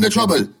the trouble.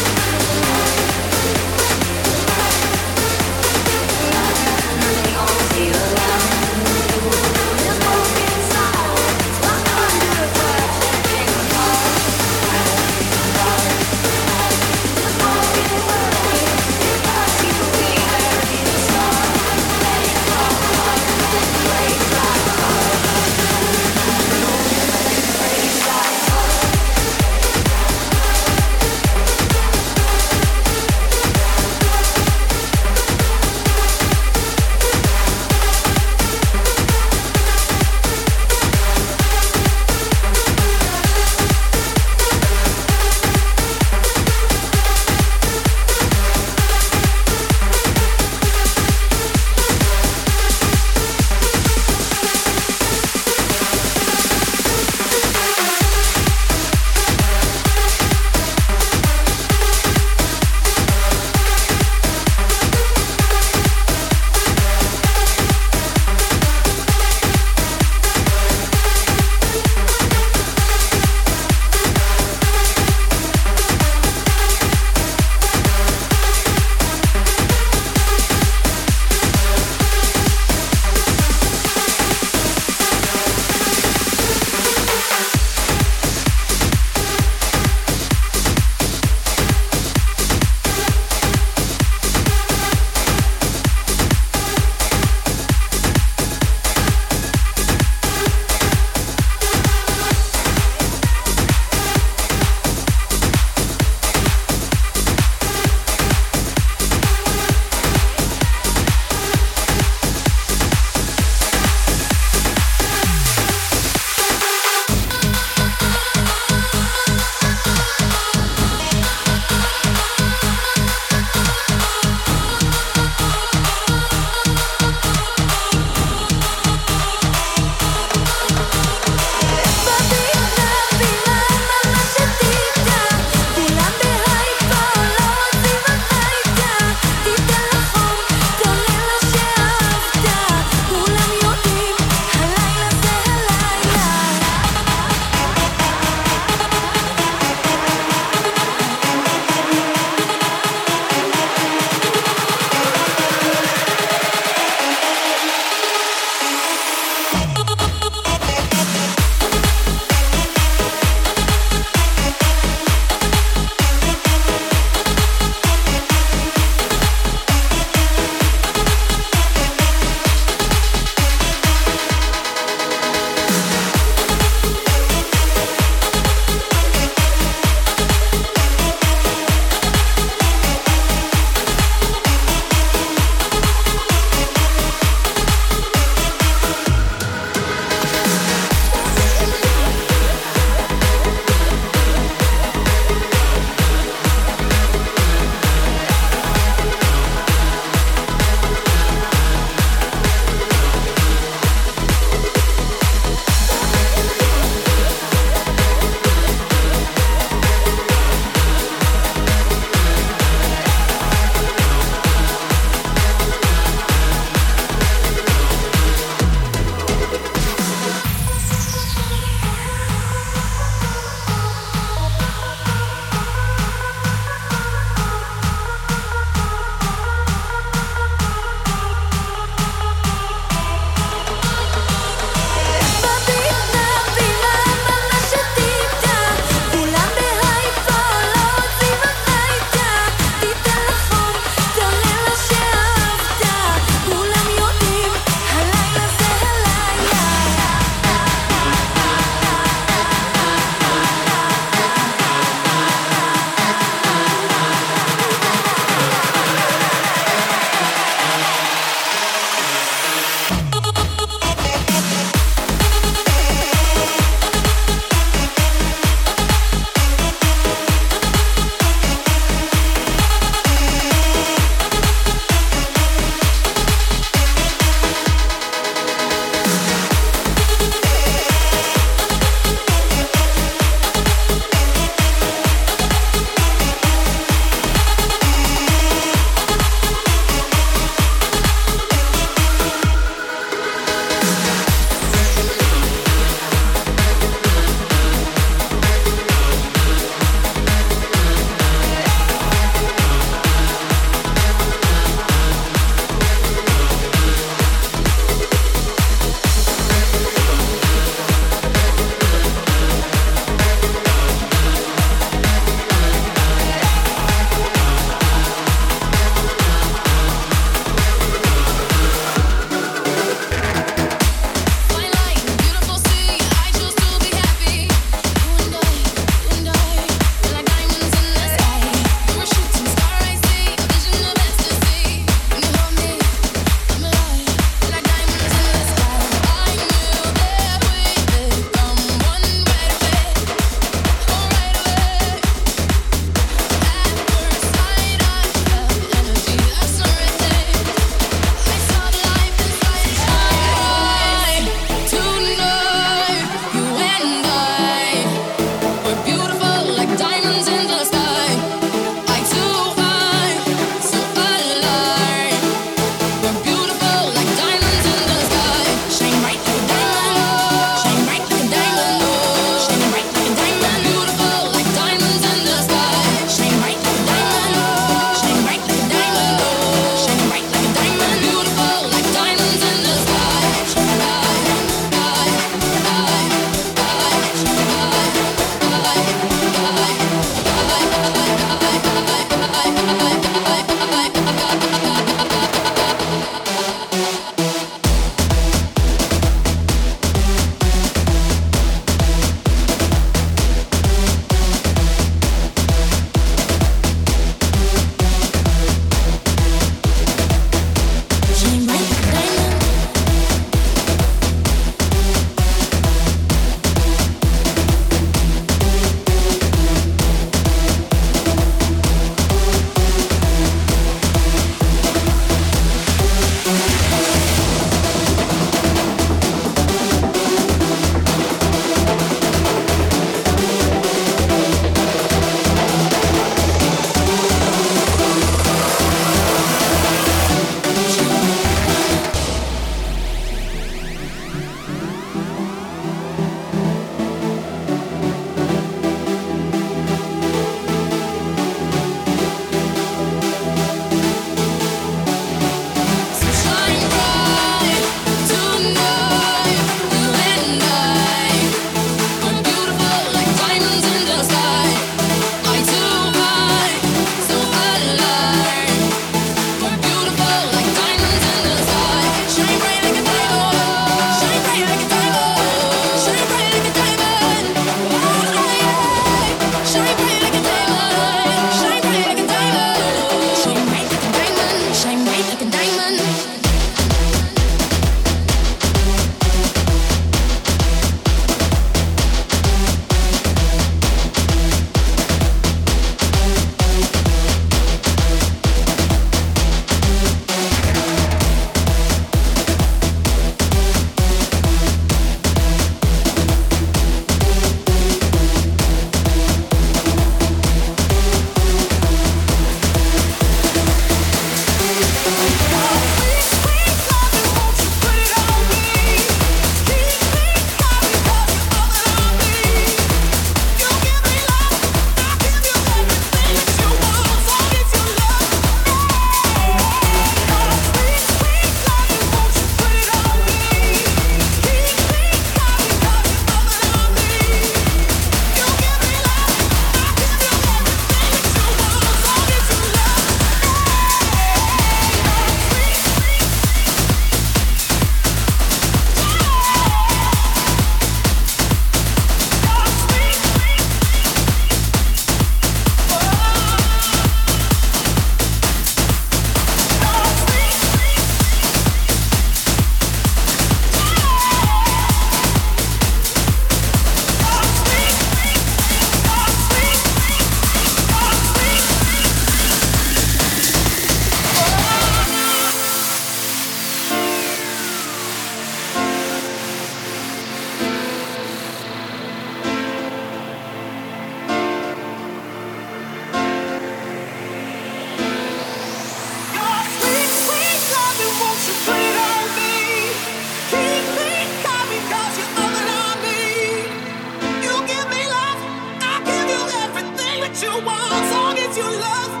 what you want, as long as you love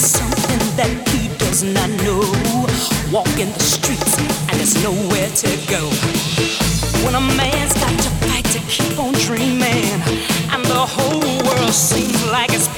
something that he does not know. Walking the streets and there's nowhere to go. When a man's got to fight to keep on dreaming, and the whole world seems like it's